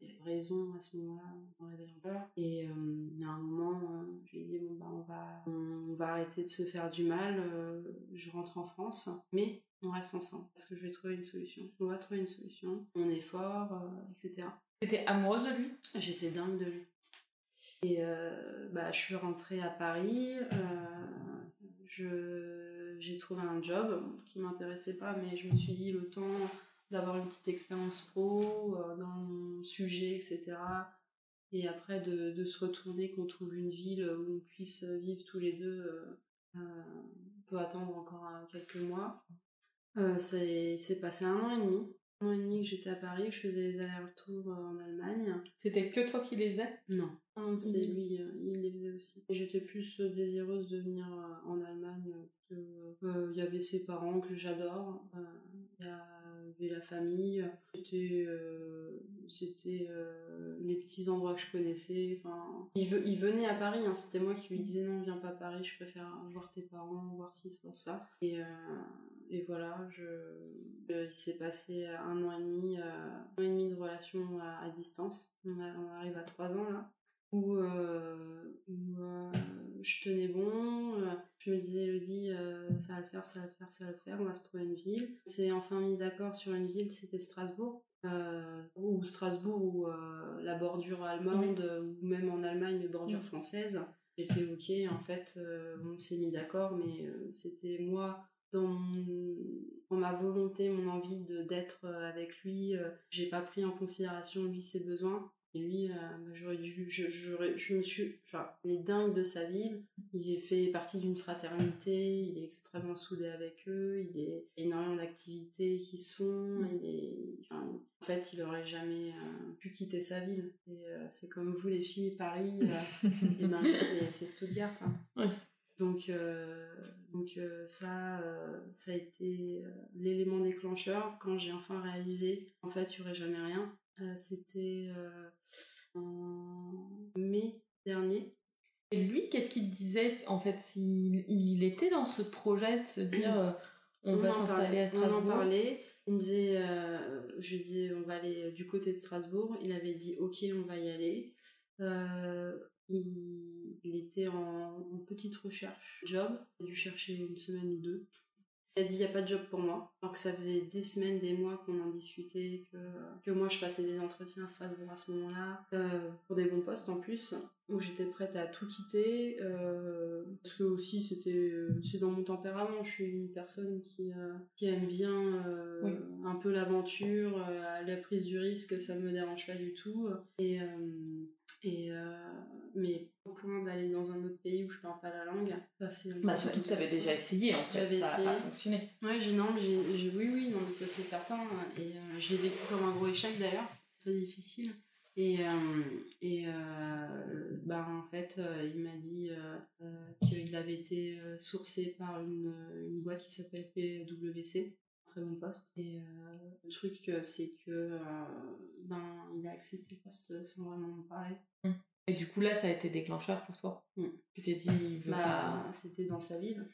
il y avait raison à ce moment-là, on en pleurs. Et à un moment, je lui ai dit bon bah on va, on va arrêter de se faire du mal. je rentre en France, mais on reste ensemble parce que je vais trouver une solution. On va trouver une solution. On est fort, euh, etc. T'étais amoureuse de lui? J'étais dingue de lui. Et euh, bah, je suis rentrée à Paris. Euh, je, j'ai trouvé un job qui m'intéressait pas, mais je me suis dit le temps d'avoir une petite expérience pro dans mon sujet, etc. Et après de, de, se retourner, qu'on trouve une ville où on puisse vivre tous les deux. on peut attendre encore quelques mois. Euh, c'est passé un an et demi. Un an et demi que j'étais à Paris, je faisais les allers-retours euh, en Allemagne. C'était que toi qui les faisais? Non, c'est mmh. lui, euh, il les faisait aussi. J'étais plus désireuse de venir en Allemagne. Il y avait ses parents que j'adore. Il y avait la famille. C'était c'était les petits endroits que je connaissais. Enfin, il, il venait à Paris. Hein. C'était moi qui lui disais non, viens pas à Paris. Je préfère voir tes parents, voir ci, soit ça. Et et voilà, je, il s'est passé un an et demi, euh, un an et demi de relation à, distance. On, arrive à trois ans là, où, euh, euh, je tenais bon. je me disais, Elodie, ça va le faire, ça va le faire, ça va le faire. On va se trouver une ville. C'est enfin mis d'accord sur une ville. C'était Strasbourg. ou Strasbourg ou la bordure allemande ou même en Allemagne bordure française j'étais ok en fait on s'est mis d'accord mais c'était moi dans, ma volonté, mon envie d'être euh, avec lui, euh, j'ai pas pris en considération lui ses besoins. Et lui, euh, bah, j'aurais dû, je, je, me suis, enfin, il est dingue de sa ville. Il fait partie d'une fraternité. Il est extrêmement soudé avec eux. Il est énormément d'activités qui se font. Mm. Il est, enfin, en fait, il aurait jamais pu quitter sa ville. Et c'est comme vous, les filles, Paris. et ben, c'est Stuttgart. Hein. Donc, euh, donc euh, ça, euh, ça a été l'élément déclencheur quand j'ai enfin réalisé en fait il n'y aurait jamais rien. C'était en mai dernier. Et lui, qu'est-ce qu'il disait en fait? Il, il, était dans ce projet de se dire on, va s'installer à Strasbourg. On en parlait. Il me disait, je lui disais on va aller du côté de Strasbourg. Il avait dit ok on va y aller. Il, était en, petite recherche job. Il a dû chercher une semaine ou deux. Il a dit il n'y a pas de job pour moi. Alors que ça faisait des semaines, des mois qu'on en discutait, que, que moi je passais des entretiens à Strasbourg à ce moment-là, euh, pour des bons postes en plus, où j'étais prête à tout quitter. Euh, parce que aussi c'était euh, c'est dans mon tempérament. Je suis une personne qui, qui aime bien un peu l'aventure, la prise du risque, ça me dérange pas du tout. Et, et mais au point d'aller dans un autre pays où je parle pas la langue, ça c'est. Bah surtout que tu avais déjà essayé en fait, ça essayé. a pas fonctionné. Ouais, j'ai non, j'ai oui oui non mais ça c'est certain et euh, j'ai vécu comme un gros échec d'ailleurs, très difficile. Et, euh, et euh, bah, en fait, il m'a dit qu'il avait été sourcé par une, une boîte qui s'appelle PWC, très bon poste. Et le truc, c'est que ben, il a accepté le poste sans vraiment me parler. Mmh. Et du coup, là, ça a été déclencheur pour toi mmh. Tu t'es dit, il veut bah, C'était dans sa ville.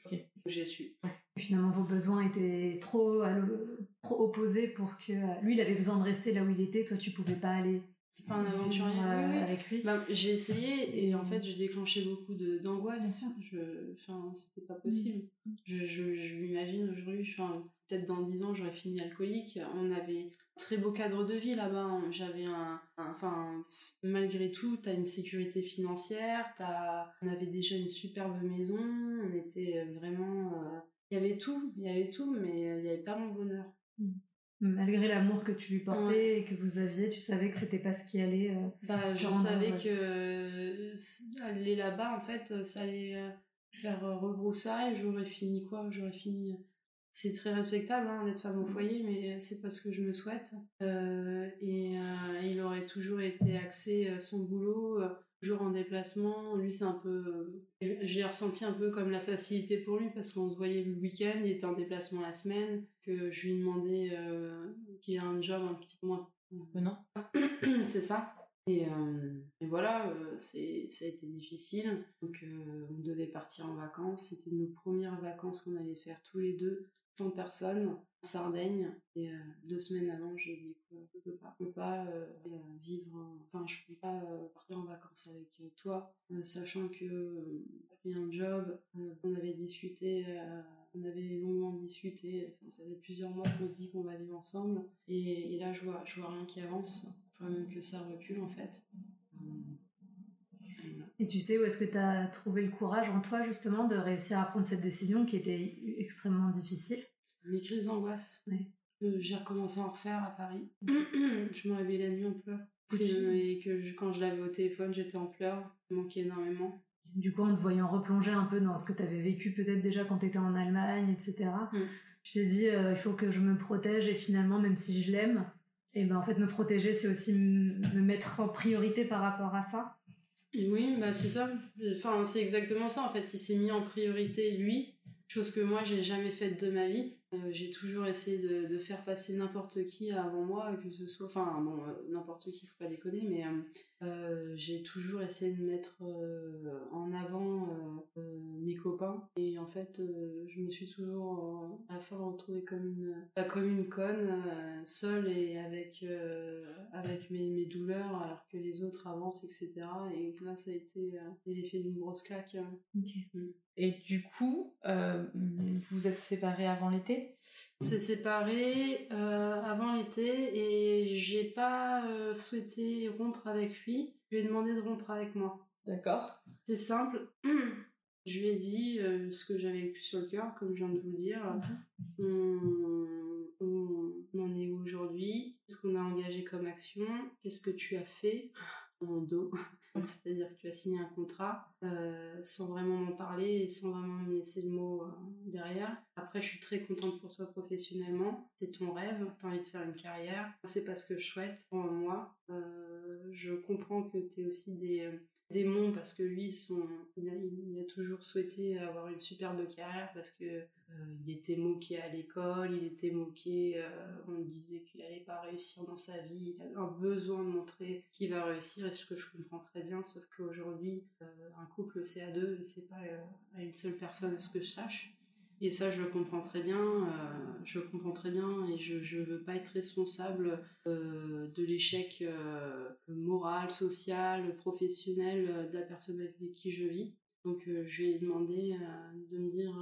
J'ai su. Finalement, vos besoins étaient trop, trop opposés pour que. Lui, il avait besoin de rester là où il était, toi, tu pouvais pas aller. C'est pas un aventurier euh, avec lui. Bah, j'ai essayé et en fait, j'ai déclenché beaucoup d'angoisse. Je, enfin, c'était pas possible. Mmh. Je, je, je m'imagine aujourd'hui, enfin, peut-être dans 10 ans, j'aurais fini alcoolique. On avait très beau cadre de vie là-bas. Hein. J'avais un, enfin, malgré tout, t'as une sécurité financière, as, on avait déjà une superbe maison, on était vraiment, euh, il y avait tout, il y avait tout, mais il n'y avait pas mon bonheur. Mm. Malgré l'amour que tu lui portais et que vous aviez, tu savais que c'était pas ce qui allait. Euh, bah, je savais que euh, aller là-bas, en fait, ça allait faire rebroussaille. J'aurais fini quoi? J'aurais fini c'est très respectable hein, d'être femme au mmh. foyer, mais c'est parce que je me souhaite. Euh, et euh, il aurait toujours été axé euh, son boulot, toujours en déplacement. Lui, c'est un peu. J'ai ressenti un peu comme la facilité pour lui parce qu'on se voyait le week-end, il était en déplacement la semaine, que je lui demandais qu'il ait un job un petit peu moins. Non. c'est ça. Et, et, voilà, ça a été difficile. Donc, on devait partir en vacances. C'était nos premières vacances qu'on allait faire tous les deux personnes en Sardaigne. Et euh, deux semaines avant, j'ai dit je peux pas, je peux pas euh, vivre, enfin, je peux pas euh, partir vacances avec toi, sachant que j'ai un job, on avait discuté, on avait longuement discuté, ça fait plusieurs mois qu'on se dit qu'on va vivre ensemble. Et, et, là, je vois, je vois rien qui avance, je vois même que ça recule en fait. Et tu sais où est-ce que tu as trouvé le courage en toi justement de réussir à prendre cette décision qui était extrêmement difficile? Mes crises d'angoisse. j'ai recommencé à en refaire à Paris. je me réveillais la nuit en pleurs. Et que quand je l'avais au téléphone, j'étais en pleurs. Je manquait énormément. Du coup, en te voyant replonger un peu dans ce que tu avais vécu peut-être déjà quand tu étais en Allemagne, etc., mm. tu t'es dit, euh, il faut que je me protège et finalement, même si je l'aime, et ben en fait, me protéger, c'est aussi me mettre en priorité par rapport à ça. Oui, bah c'est ça. Enfin, c'est exactement ça. En fait, il s'est mis en priorité lui, chose que moi j'ai jamais faite de ma vie. Euh, j'ai toujours essayé de, faire passer n'importe qui avant moi, que ce soit, enfin bon, euh, n'importe qui, faut pas déconner, mais euh, j'ai toujours essayé de mettre en avant mes copains. Et en fait, je me suis toujours à la fin retrouvée comme une, pas comme une conne, seule et avec avec mes, mes, douleurs, alors que les autres avancent, etc. Et là, ça a été l'effet d'une grosse claque. Mm. Et du coup, vous êtes séparés avant l'été? On s'est séparés euh, avant l'été et j'ai pas euh, souhaité rompre avec lui. Je lui ai demandé de rompre avec moi. D'accord. C'est simple. Je lui ai dit euh, ce que j'avais le plus sur le cœur, comme je viens de vous le dire. Mhm. on, en est où aujourd'hui? Qu'est-ce qu'on a engagé comme action? Qu'est-ce que tu as fait? En dos c'est-à-dire que tu as signé un contrat euh, sans vraiment m'en parler et sans vraiment me laisser le mot euh, derrière. Après, je suis très contente pour toi professionnellement. C'est ton rêve, tu as envie de faire une carrière. C'est pas ce que je souhaite pour moi. Euh, je comprends que tu es aussi des, démon parce que lui, son, il, a, toujours souhaité avoir une superbe carrière parce que euh, il était moqué à l'école, il était moqué, euh, on disait qu'il allait pas réussir dans sa vie, il a un besoin de montrer qu'il va réussir et ce que je comprends très bien, sauf qu'aujourd'hui, euh, un couple c'est à deux et c'est pas à une seule personne, ce que je sache. Et ça, je le comprends très bien. Euh, je le comprends très bien et je ne veux pas être responsable euh, de l'échec euh, moral, social, professionnel de la personne avec qui je vis. Donc, je lui ai demandé de me dire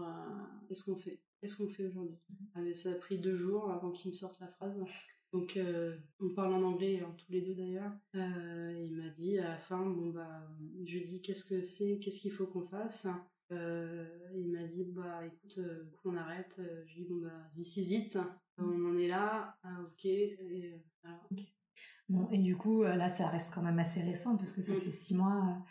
qu'est-ce qu'on fait? qu'est-ce qu'on fait aujourd'hui? Ça a pris deux jours avant qu'il me sorte la phrase. Donc, on parle en anglais, hein, tous les deux d'ailleurs. il m'a dit à la fin, bon bah, je lui dit qu'est-ce que c'est, qu'est-ce qu'il faut qu'on fasse? Il m'a dit, bah écoute, on arrête. je lui ai dit, bon bah, this is it. On en est là, ah, ok. Et, Bon, et du coup, là, ça reste quand même assez récent parce que ça mm. fait six mois.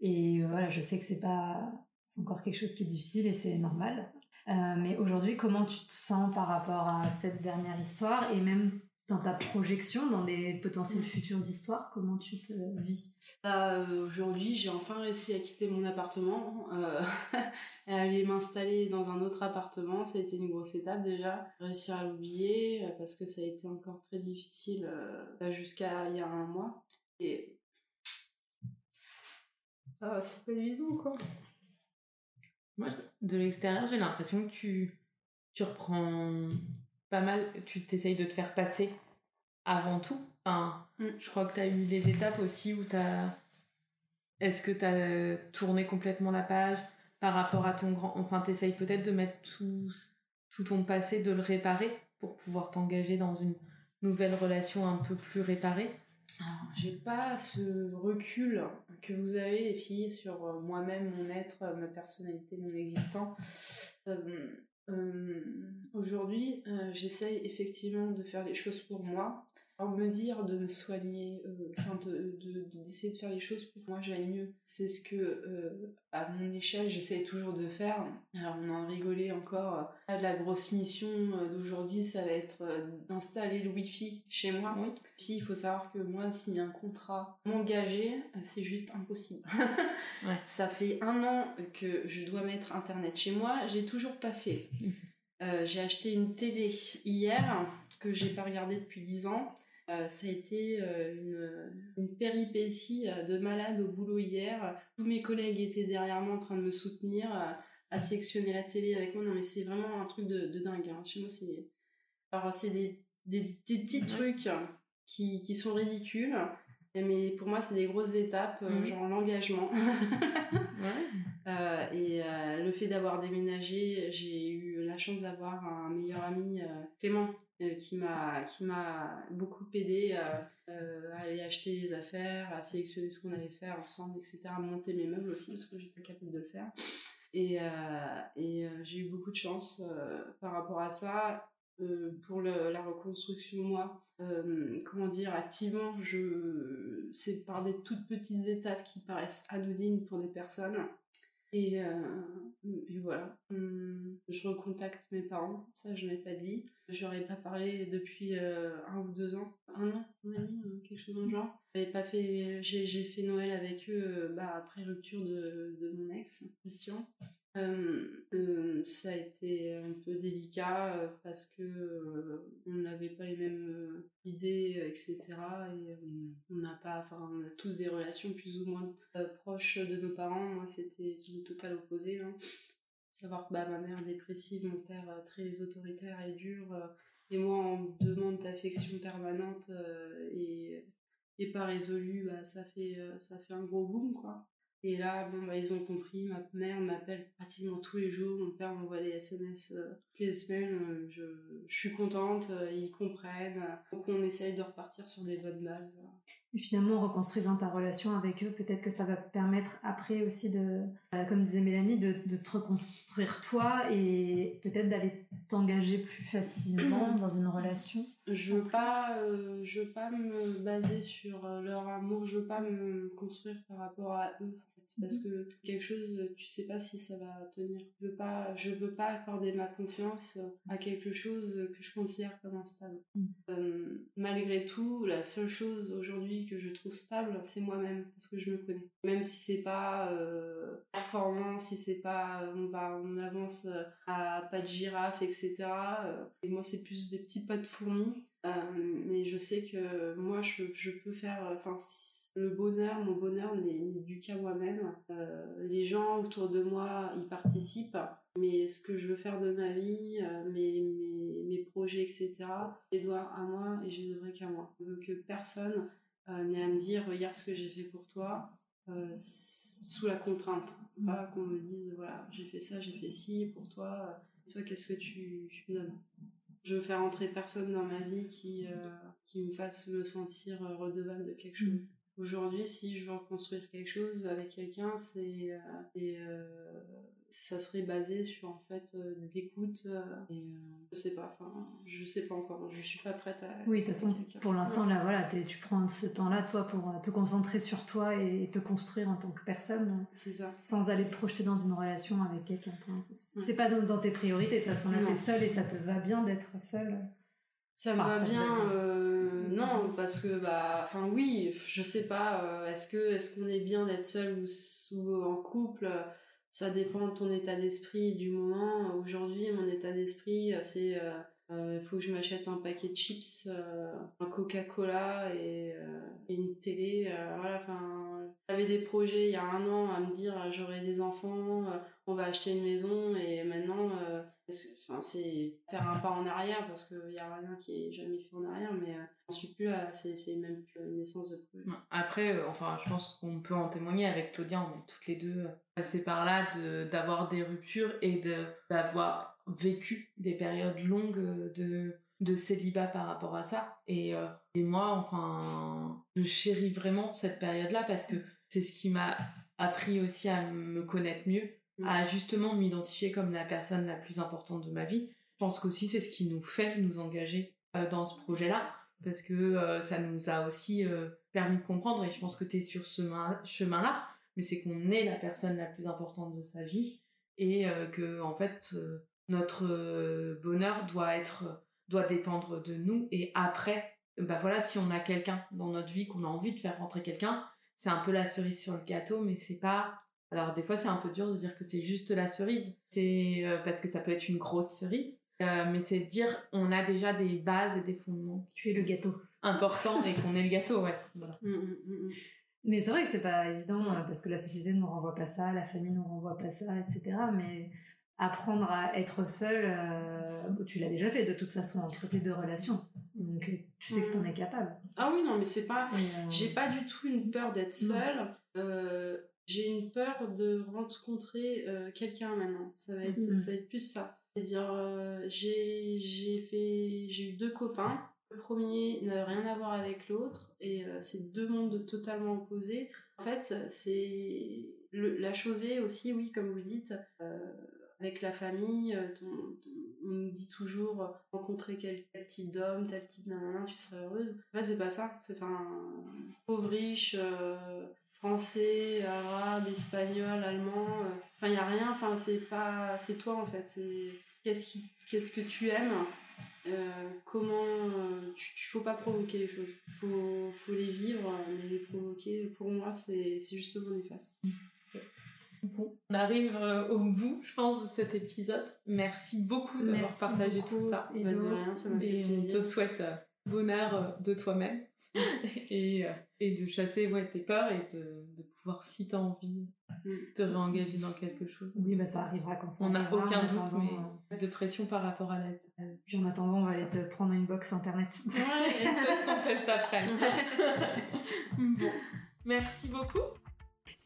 Et voilà, je sais que c'est pas, c'est encore quelque chose qui est difficile et c'est normal. mais aujourd'hui, comment tu te sens par rapport à cette dernière histoire et même dans ta projection, dans des potentielles futures histoires, comment tu te vis? Bah, Aujourd'hui, j'ai enfin réussi à quitter mon appartement euh, et aller m'installer dans un autre appartement. Ça a été une grosse étape déjà. Réussir à l'oublier euh, parce que ça a été encore très difficile euh, bah, jusqu'à il y a un mois. Et. Ah, c'est pas évident quoi. Moi, de l'extérieur, j'ai l'impression que tu, tu reprends pas mal, tu t'essayes de te faire passer avant tout. Enfin, mm. Je crois que tu as eu les étapes aussi où tu as. Est-ce que tu as tourné complètement la page par rapport à ton grand. Enfin, tu essayes peut-être de mettre tout, tout ton passé, de le réparer pour pouvoir t'engager dans une nouvelle relation un peu plus réparée? J'ai pas ce recul que vous avez les filles sur euh, moi-même, mon être, ma personnalité, mon existant. Euh, aujourd'hui, euh, j'essaye effectivement de faire les choses pour moi, me dire de me soigner, euh, enfin de, d'essayer de, faire les choses pour que moi j'aille mieux. C'est ce que, euh, à mon échelle, j'essaie toujours de faire. Alors on en rigolait encore. la grosse mission euh, d'aujourd'hui, ça va être d'installer le Wi-Fi chez moi. Oui. Puis il faut savoir que moi, a un contrat engagé, c'est juste impossible. Ça fait un an que je dois mettre Internet chez moi, j'ai toujours pas fait. j'ai acheté une télé hier que j'ai pas regardée depuis 10 ans. Euh, ça a été euh, une, une, péripétie euh, de malade au boulot hier. Tous mes collègues étaient derrière moi en train de me soutenir, à sectionner la télé avec moi. Non, mais c'est vraiment un truc de, de dingue. Hein. Chez moi, c'est. Alors, c'est des, des, des, petits trucs qui, qui sont ridicules. Mais pour moi, c'est des grosses étapes, mmh. genre l'engagement. ouais. et le fait d'avoir déménagé, j'ai eu la chance d'avoir un meilleur ami, Clément, euh, qui m'a qui m'a beaucoup aidé euh, à aller acheter les affaires, à sélectionner ce qu'on allait faire ensemble, etc. À monter mes meubles aussi parce que j'étais capable de le faire. Et, euh, et j'ai eu beaucoup de chance par rapport à ça. pour la reconstruction, moi, comment dire, activement, je, c'est par des toutes petites étapes qui paraissent anodines pour des personnes. Et, et voilà, hum, je recontacte mes parents, ça je n'ai pas dit. J'aurais pas parlé depuis euh, un ou deux ans, un an, un an et demi, euh, quelque chose dans le genre. Pas fait, j'ai, j'ai fait Noël avec eux euh, bah, après rupture de, de mon ex, Christian. Euh, ça a été un peu délicat parce que on n'avait pas les mêmes idées, etc. Et on n'a pas, enfin, on a tous des relations plus ou moins proches de nos parents. Moi, c'était le total opposé. Hein savoir que bah, ma mère dépressive, mon père euh, très autoritaire et dur, euh, et moi en demande d'affection permanente euh, et, et pas résolue, bah, ça, fait, ça fait un gros boom, quoi. Et là, bon, bah, ils ont compris, ma mère m'appelle pratiquement tous les jours, mon père m'envoie des SMS euh, toutes les semaines, euh, je, je, suis contente, euh, ils comprennent, donc on essaye de repartir sur des bonnes bases. Et finalement, en reconstruisant ta relation avec eux, peut-être que ça va permettre après aussi de, comme disait Mélanie, de, de te reconstruire toi et peut-être d'aller t'engager plus facilement dans une relation. Je veux pas, je veux pas me baser sur leur amour, je veux pas me construire par rapport à eux parce mhm. que quelque chose tu sais pas si ça va tenir je veux pas je veux pas accorder ma confiance à quelque chose que je considère comme instable mhm. euh, malgré tout la seule chose aujourd'hui que je trouve stable c'est moi-même parce que je me connais même si c'est pas euh, performant si c'est pas on va on avance à pas de girafe etc euh, et moi c'est plus des petits pas de fourmis mais je sais que moi je, je peux faire enfin le bonheur, mon bonheur n'est du qu'à moi-même. Euh, les gens autour de moi y participent, mais ce que je veux faire de ma vie, euh, mes, mes, mes, projets, etc., les doigts à moi et je ne devrais qu'à moi. Je veux que personne euh, n'ait à me dire regarde ce que j'ai fait pour toi. sous la contrainte, pas qu'on me dise voilà j'ai fait ça, j'ai fait ci pour toi, Toi, qu'est-ce que tu, tu, me donnes Je veux faire entrer personne dans ma vie qui, qui me fasse me sentir redevable de quelque chose. Aujourd'hui, si je veux reconstruire quelque chose avec quelqu'un, c'est euh, ça serait basé sur en fait euh, l'écoute euh, et je sais pas, enfin je sais pas encore, je suis pas prête à. Oui, de toute façon, pour l'instant là, voilà, tu prends ce temps-là toi pour te concentrer sur toi et te construire en tant que personne, ça. sans aller te projeter dans une relation avec quelqu'un. C'est pas dans, tes priorités, de toute façon là t'es seule et ça te va bien d'être seule. Ça me va bien non, parce que bah, enfin oui, je sais pas. Euh, est-ce que est-ce qu'on est bien d'être seul ou, en couple Ça dépend de ton état d'esprit du moment. Aujourd'hui, mon état d'esprit, c'est euh, il faut que je m'achète un paquet de chips, euh, un Coca-Cola et, et, une télé. voilà, enfin, j'avais des projets il y a un an à me dire j'aurai des enfants, on va acheter une maison et maintenant Enfin, c'est faire un pas en arrière parce qu'il n'y a rien qui est jamais fait en arrière, mais euh, j'en suis plus là, c'est même plus une naissance de projet. Après, euh, enfin, je pense qu'on peut en témoigner avec Claudia, on est toutes les deux passées par là, d'avoir des ruptures et d'avoir vécu des périodes longues de, de célibat par rapport à ça. Et, euh, et moi, enfin, je chéris vraiment cette période-là parce que c'est ce qui m'a appris aussi à me connaître mieux à justement m'identifier comme la personne la plus importante de ma vie. Je pense qu'aussi c'est ce qui nous fait nous engager euh, dans ce projet-là, parce que euh, ça nous a aussi euh, permis de comprendre, et je pense que tu es sur ce chemin-là, mais c'est qu'on est la personne la plus importante de sa vie, et que en fait notre bonheur doit être doit dépendre de nous, et après, bah voilà, si on a quelqu'un dans notre vie, qu'on a envie de faire rentrer quelqu'un, c'est un peu la cerise sur le gâteau, mais c'est pas alors des fois c'est un peu dur de dire que c'est juste la cerise, c'est euh, parce que ça peut être une grosse cerise, euh, mais c'est dire on a déjà des bases et des fondements. Tu es le gâteau. Important et qu'on est le gâteau, ouais. Voilà. Mmh, mmh, mmh, mais c'est vrai que c'est pas évident euh, parce que la société ne nous renvoie pas ça, la famille ne nous renvoie pas ça, etc. Mais apprendre à être seul, tu l'as déjà fait de toute façon entre tes deux relations. Donc tu sais que tu en es capable. Ah oui, non, mais c'est pas. J'ai pas du tout une peur d'être seule j'ai une peur de rencontrer euh, quelqu'un maintenant. Ça va être, mm. ça va être plus ça. C'est-à-dire, euh, j'ai fait, j'ai eu deux copains. Le premier n'a rien à voir avec l'autre et euh, c'est deux mondes totalement opposés. En fait, c'est la chose est aussi, oui, comme vous dites, avec la famille, on nous dit toujours rencontrer quel, type d'homme, tel type nanana, tu serais heureuse. En fait, c'est pas ça. C'est pauvre riche français, arabe, espagnol, allemand. Euh, enfin, il y a rien. Enfin, c'est pas, c'est toi en fait. C'est qu'est-ce qui, qu'est-ce que tu aimes. Euh, comment euh, tu, faut pas provoquer les choses faut faut les vivre mais les provoquer pour moi c'est justement néfaste Bon, on arrive au bout, je pense, de cet épisode. Merci beaucoup d'avoir partagé tout ça. Et, rien, ça et on te souhaite bonheur de toi-même. et, euh, et de chasser ouais, tes peurs et de, de pouvoir, si tu as envie, mm. te réengager dans quelque chose. Oui, bah ça arrivera quand ça On n'a aucun doute, mais euh, de pression par rapport à l'aide. Puis en attendant, on va aller te prendre une box internet. Ouais, c'est ce qu'on fait cet après. bon, merci beaucoup.